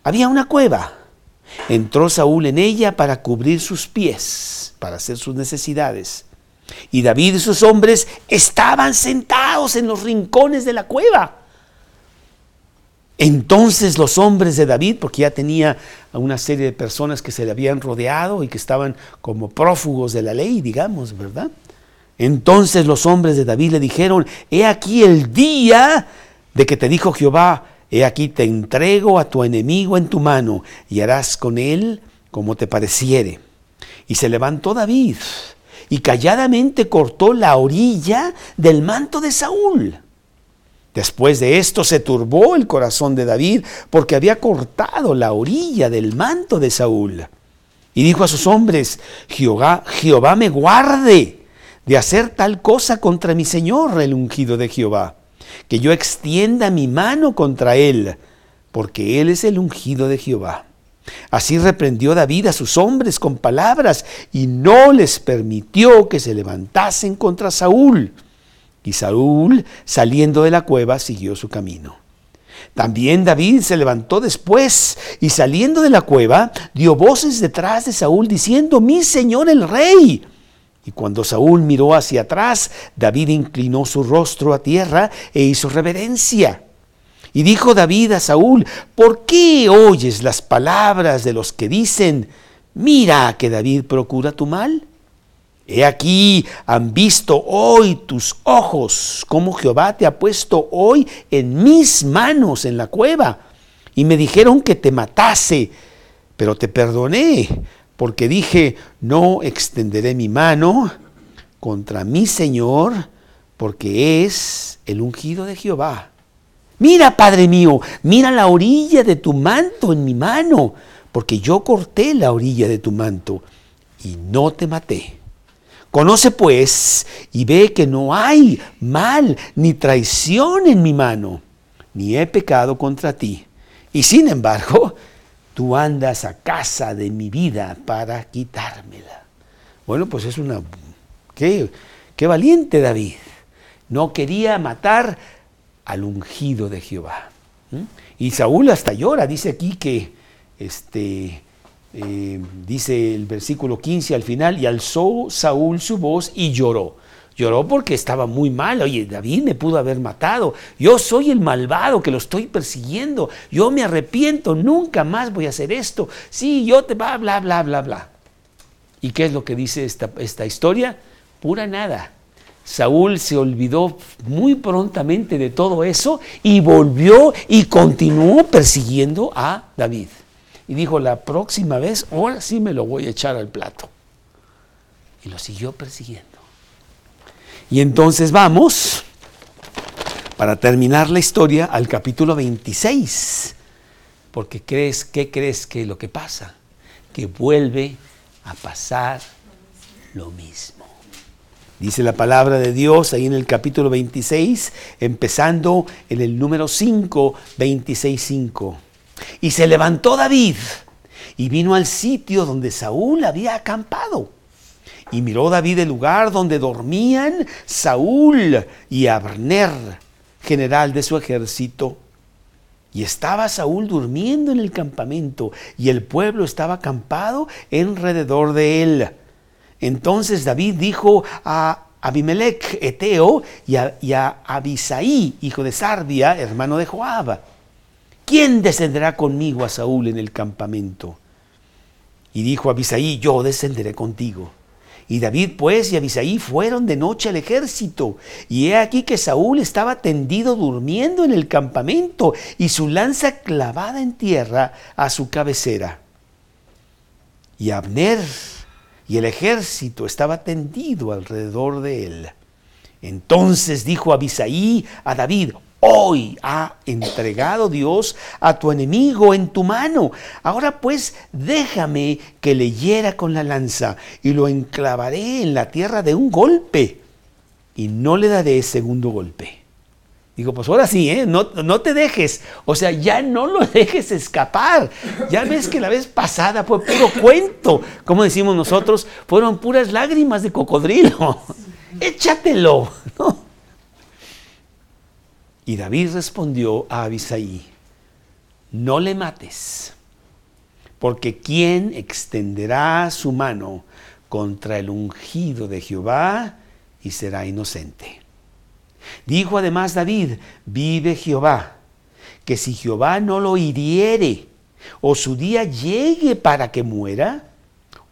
[SPEAKER 2] había una cueva, entró Saúl en ella para cubrir sus pies, para hacer sus necesidades. Y David y sus hombres estaban sentados en los rincones de la cueva. Entonces los hombres de David, porque ya tenía una serie de personas que se le habían rodeado y que estaban como prófugos de la ley, digamos, ¿verdad? Entonces los hombres de David le dijeron, he aquí el día de que te dijo Jehová, he aquí te entrego a tu enemigo en tu mano y harás con él como te pareciere. Y se levantó David y calladamente cortó la orilla del manto de Saúl. Después de esto se turbó el corazón de David porque había cortado la orilla del manto de Saúl. Y dijo a sus hombres, Jehová, Jehová me guarde de hacer tal cosa contra mi Señor, el ungido de Jehová, que yo extienda mi mano contra él, porque él es el ungido de Jehová. Así reprendió David a sus hombres con palabras y no les permitió que se levantasen contra Saúl. Y Saúl, saliendo de la cueva, siguió su camino. También David se levantó después y saliendo de la cueva dio voces detrás de Saúl diciendo, mi señor el rey. Y cuando Saúl miró hacia atrás, David inclinó su rostro a tierra e hizo reverencia. Y dijo David a Saúl, ¿por qué oyes las palabras de los que dicen, mira que David procura tu mal? He aquí, han visto hoy tus ojos, como Jehová te ha puesto hoy en mis manos en la cueva. Y me dijeron que te matase, pero te perdoné porque dije, no extenderé mi mano contra mi Señor, porque es el ungido de Jehová. Mira, Padre mío, mira la orilla de tu manto en mi mano, porque yo corté la orilla de tu manto y no te maté. Conoce pues y ve que no hay mal ni traición en mi mano, ni he pecado contra ti. Y sin embargo, tú andas a casa de mi vida para quitármela. Bueno, pues es una... Qué, qué valiente David. No quería matar al ungido de Jehová. Y Saúl hasta llora, dice aquí que, este, eh, dice el versículo 15 al final, y alzó Saúl su voz y lloró. Lloró porque estaba muy mal. Oye, David me pudo haber matado. Yo soy el malvado que lo estoy persiguiendo. Yo me arrepiento. Nunca más voy a hacer esto. Sí, yo te va, bla, bla, bla, bla. ¿Y qué es lo que dice esta, esta historia? Pura nada. Saúl se olvidó muy prontamente de todo eso y volvió y continuó persiguiendo a David. Y dijo, la próxima vez, ahora sí me lo voy a echar al plato. Y lo siguió persiguiendo. Y entonces vamos, para terminar la historia, al capítulo 26. Porque crees, ¿qué crees que lo que pasa? Que vuelve a pasar lo mismo. Dice la palabra de Dios ahí en el capítulo 26, empezando en el número 5, 26, 5. Y se levantó David y vino al sitio donde Saúl había acampado. Y miró David el lugar donde dormían Saúl y Abner, general de su ejército. Y estaba Saúl durmiendo en el campamento y el pueblo estaba acampado alrededor de él. Entonces David dijo a Abimelech, Eteo, y a, Abisaí, hijo de Sarbia, hermano de Joab, ¿quién descenderá conmigo a Saúl en el campamento? Y dijo Abisaí, yo descenderé contigo. Y David pues y Abisaí fueron de noche al ejército. Y he aquí que Saúl estaba tendido durmiendo en el campamento y su lanza clavada en tierra a su cabecera. Y Abner y el ejército estaba tendido alrededor de él. Entonces dijo Abisaí a David, hoy ha entregado Dios a tu enemigo en tu mano. Ahora pues déjame que le hiera con la lanza y lo enclavaré en la tierra de un golpe y no le daré segundo golpe. Digo, pues ahora sí, ¿eh? no, no, te dejes. O sea, ya no lo dejes escapar. Ya ves que la vez pasada fue puro cuento. Como decimos nosotros, fueron puras lágrimas de cocodrilo. Échatelo. Y David respondió a Abisaí, no le mates, porque ¿quién extenderá su mano contra el ungido de Jehová y será inocente? Dijo además David, vive Jehová, que si Jehová no lo hiriere, o su día llegue para que muera,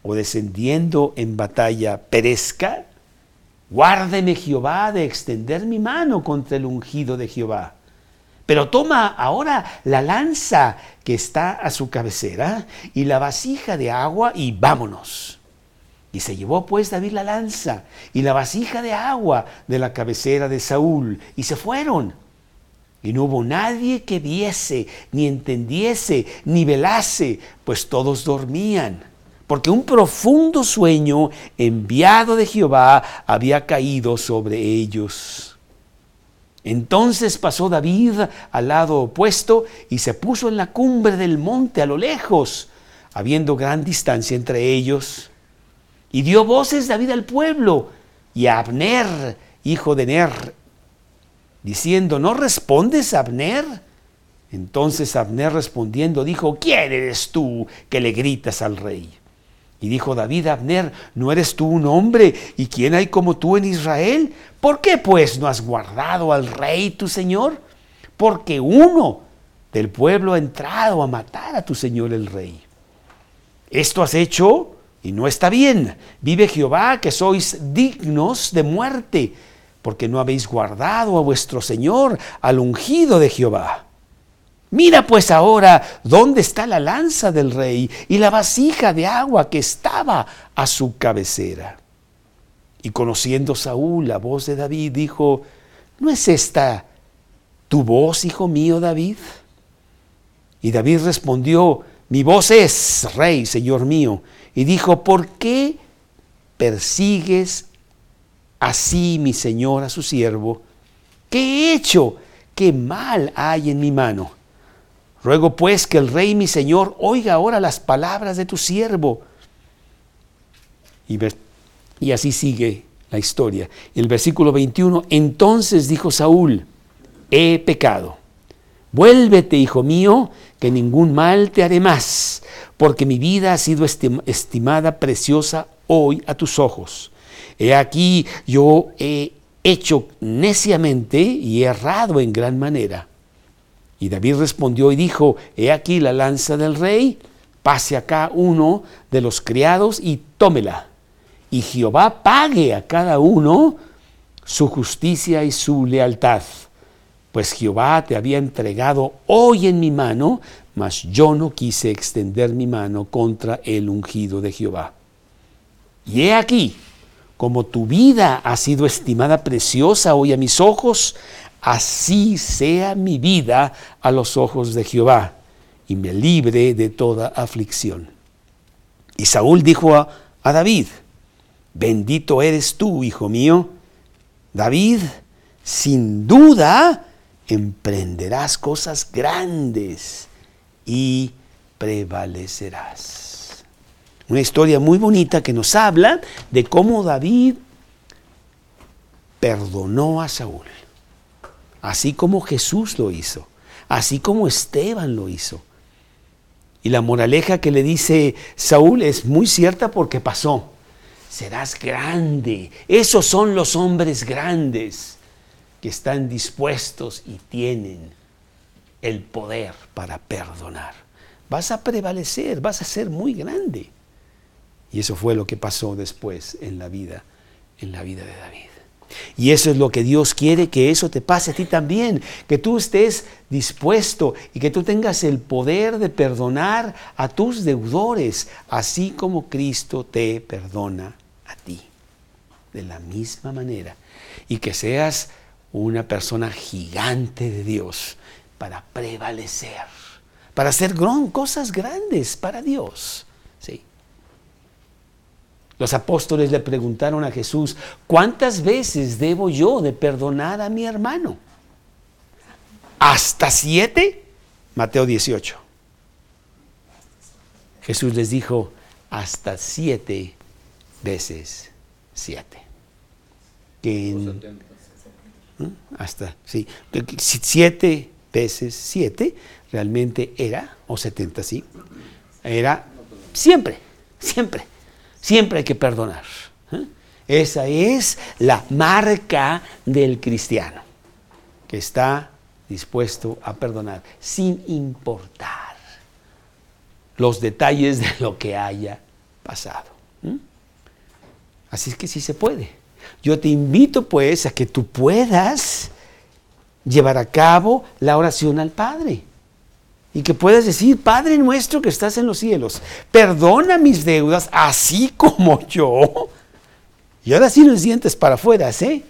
[SPEAKER 2] o descendiendo en batalla perezca, guárdeme Jehová de extender mi mano contra el ungido de Jehová. Pero toma ahora la lanza que está a su cabecera y la vasija de agua y vámonos. Y se llevó pues David la lanza y la vasija de agua de la cabecera de Saúl y se fueron. Y no hubo nadie que viese, ni entendiese, ni velase, pues todos dormían, porque un profundo sueño enviado de Jehová había caído sobre ellos. Entonces pasó David al lado opuesto y se puso en la cumbre del monte a lo lejos, habiendo gran distancia entre ellos. Y dio voces David al pueblo y a Abner, hijo de Ner, diciendo, ¿no respondes Abner? Entonces Abner respondiendo dijo, ¿quién eres tú que le gritas al rey? Y dijo David a Abner, ¿no eres tú un hombre? ¿Y quién hay como tú en Israel? ¿Por qué pues no has guardado al rey tu señor? Porque uno del pueblo ha entrado a matar a tu señor el rey. Esto has hecho y no está bien. Vive Jehová que sois dignos de muerte, porque no habéis guardado a vuestro Señor, al ungido de Jehová. Mira pues ahora dónde está la lanza del rey y la vasija de agua que estaba a su cabecera. Y conociendo Saúl la voz de David, dijo, ¿no es esta tu voz, hijo mío David? Y David respondió, mi voz es, rey, señor mío. Y dijo, ¿por qué persigues así, mi señor, a su siervo? ¿Qué he hecho? ¿Qué mal hay en mi mano? Ruego pues que el rey, mi señor, oiga ahora las palabras de tu siervo. Y, así sigue la historia. El versículo 21, entonces dijo Saúl, he pecado. Vuélvete, hijo mío, que ningún mal te haré más, porque mi vida ha sido estimada preciosa hoy a tus ojos. He aquí yo he hecho neciamente y errado en gran manera. Y David respondió y dijo, he aquí la lanza del rey, pase acá uno de los criados y tómela. Y Jehová pague a cada uno su justicia y su lealtad pues Jehová te había entregado hoy en mi mano, mas yo no quise extender mi mano contra el ungido de Jehová. Y he aquí, como tu vida ha sido estimada preciosa hoy a mis ojos, así sea mi vida a los ojos de Jehová, y me libre de toda aflicción. Y Saúl dijo a, a David, bendito eres tú, hijo mío. David, sin duda, emprenderás cosas grandes y prevalecerás. Una historia muy bonita que nos habla de cómo David perdonó a Saúl, así como Jesús lo hizo, así como Esteban lo hizo. Y la moraleja que le dice Saúl es muy cierta porque pasó. Serás grande. Esos son los hombres grandes que están dispuestos y tienen el poder para perdonar. Vas a prevalecer, vas a ser muy grande. Y eso fue lo que pasó después en la vida, en la vida de David. Y eso es lo que Dios quiere que eso te pase a ti también, que tú estés dispuesto y que tú tengas el poder de perdonar a tus deudores, así como Cristo te perdona a ti, de la misma manera. Y que seas una persona gigante de Dios para prevalecer, para hacer cosas grandes para Dios. Los apóstoles le preguntaron a Jesús, ¿cuántas veces debo yo de perdonar a mi hermano? ¿Hasta siete? Mateo 18. Jesús les dijo, hasta siete veces siete. Que hasta, sí, siete veces siete realmente era, o setenta, sí, era siempre, siempre, siempre hay que perdonar. ¿eh? Esa es la marca del cristiano, que está dispuesto a perdonar, sin importar los detalles de lo que haya pasado. Así es que sí se puede. Yo te invito pues a que tú puedas llevar a cabo la oración al Padre. Y que puedas decir, Padre nuestro que estás en los cielos, perdona mis deudas así como yo. Y ahora sí los dientes para afuera, ¿eh?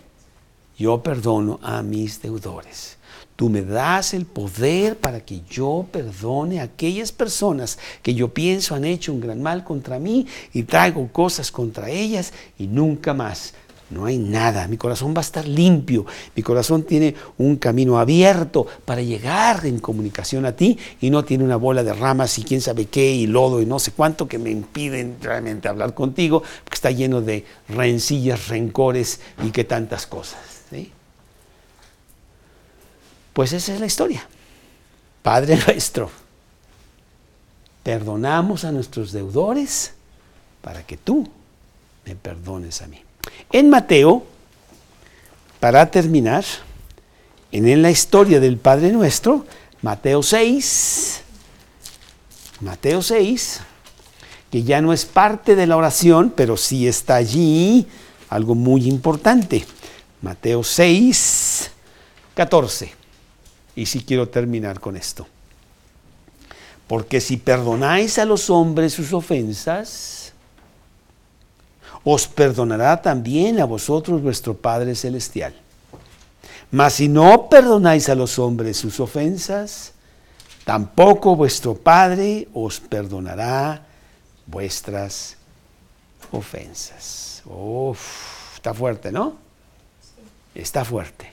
[SPEAKER 2] Yo perdono a mis deudores. Tú me das el poder para que yo perdone a aquellas personas que yo pienso han hecho un gran mal contra mí y traigo cosas contra ellas y nunca más no hay nada. Mi corazón va a estar limpio. Mi corazón tiene un camino abierto para llegar en comunicación a ti y no tiene una bola de ramas y quién sabe qué y lodo y no sé cuánto que me impiden realmente hablar contigo, porque está lleno de rencillas, rencores y que tantas cosas. Pues esa es la historia. Padre nuestro, perdonamos a nuestros deudores para que tú me perdones a mí. En Mateo, para terminar, en la historia del Padre Nuestro, Mateo 6, Mateo 6, que ya no es parte de la oración, pero sí está allí algo muy importante. Mateo 6, 14. Y sí quiero terminar con esto. Porque si perdonáis a los hombres sus ofensas, os perdonará también a vosotros vuestro Padre Celestial. Mas si no perdonáis a los hombres sus ofensas, tampoco vuestro Padre os perdonará vuestras ofensas. Uf, está fuerte, ¿no? Está fuerte.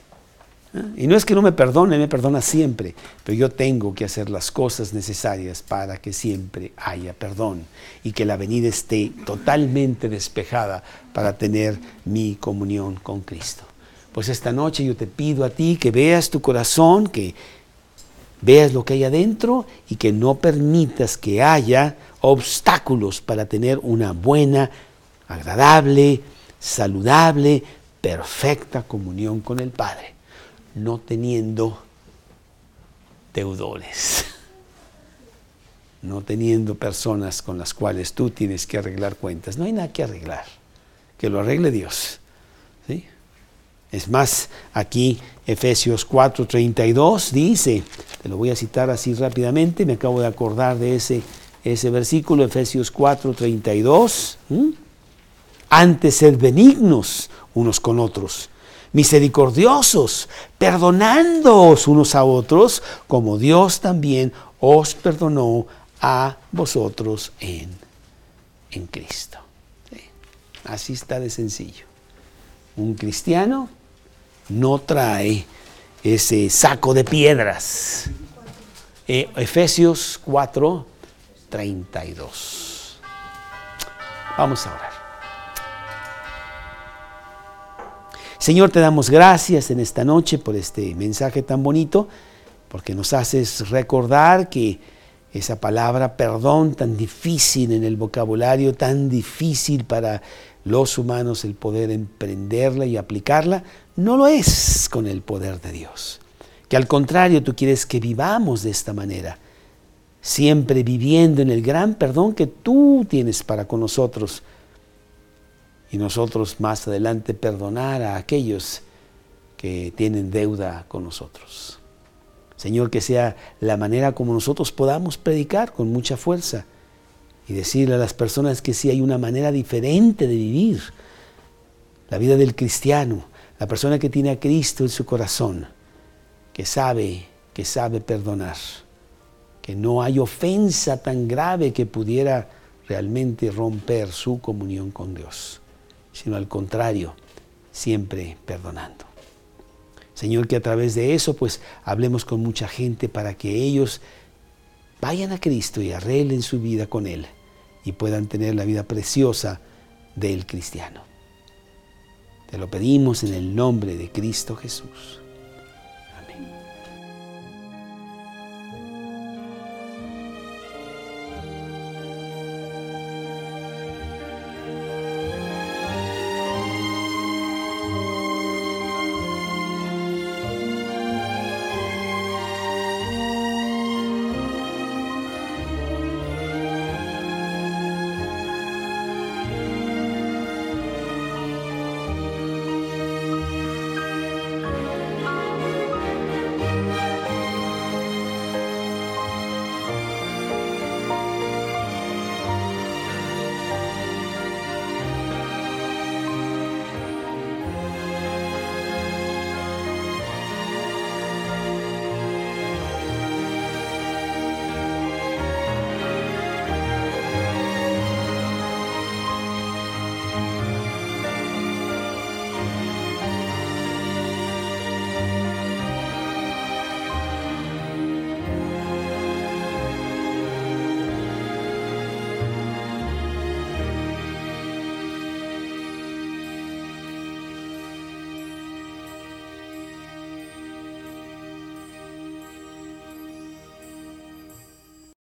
[SPEAKER 2] Y no es que no me perdone, me perdona siempre, pero yo tengo que hacer las cosas necesarias para que siempre haya perdón y que la venida esté totalmente despejada para tener mi comunión con Cristo. Pues esta noche yo te pido a ti que veas tu corazón, que veas lo que hay adentro y que no permitas que haya obstáculos para tener una buena, agradable, saludable, perfecta comunión con el Padre no teniendo deudores, no teniendo personas con las cuales tú tienes que arreglar cuentas. No hay nada que arreglar, que lo arregle Dios. ¿sí? Es más, aquí Efesios 4:32 dice, te lo voy a citar así rápidamente, me acabo de acordar de ese, ese versículo, Efesios 4:32, antes ser benignos unos con otros misericordiosos, perdonándoos unos a otros, como Dios también os perdonó a vosotros en, en Cristo. Así está de sencillo. Un cristiano no trae ese saco de piedras. Eh, Efesios 4, 32. Vamos a orar. Señor, te damos gracias en esta noche por este mensaje tan bonito, porque nos haces recordar que esa palabra perdón tan difícil en el vocabulario, tan difícil para los humanos el poder emprenderla y aplicarla, no lo es con el poder de Dios. Que al contrario tú quieres que vivamos de esta manera, siempre viviendo en el gran perdón que tú tienes para con nosotros y nosotros más adelante perdonar a aquellos que tienen deuda con nosotros. Señor, que sea la manera como nosotros podamos predicar con mucha fuerza y decirle a las personas que sí hay una manera diferente de vivir la vida del cristiano, la persona que tiene a Cristo en su corazón, que sabe, que sabe perdonar, que no hay ofensa tan grave que pudiera realmente romper su comunión con Dios sino al contrario, siempre perdonando. Señor, que a través de eso pues hablemos con mucha gente para que ellos vayan a Cristo y arreglen su vida con Él y puedan tener la vida preciosa del cristiano. Te lo pedimos en el nombre de Cristo Jesús.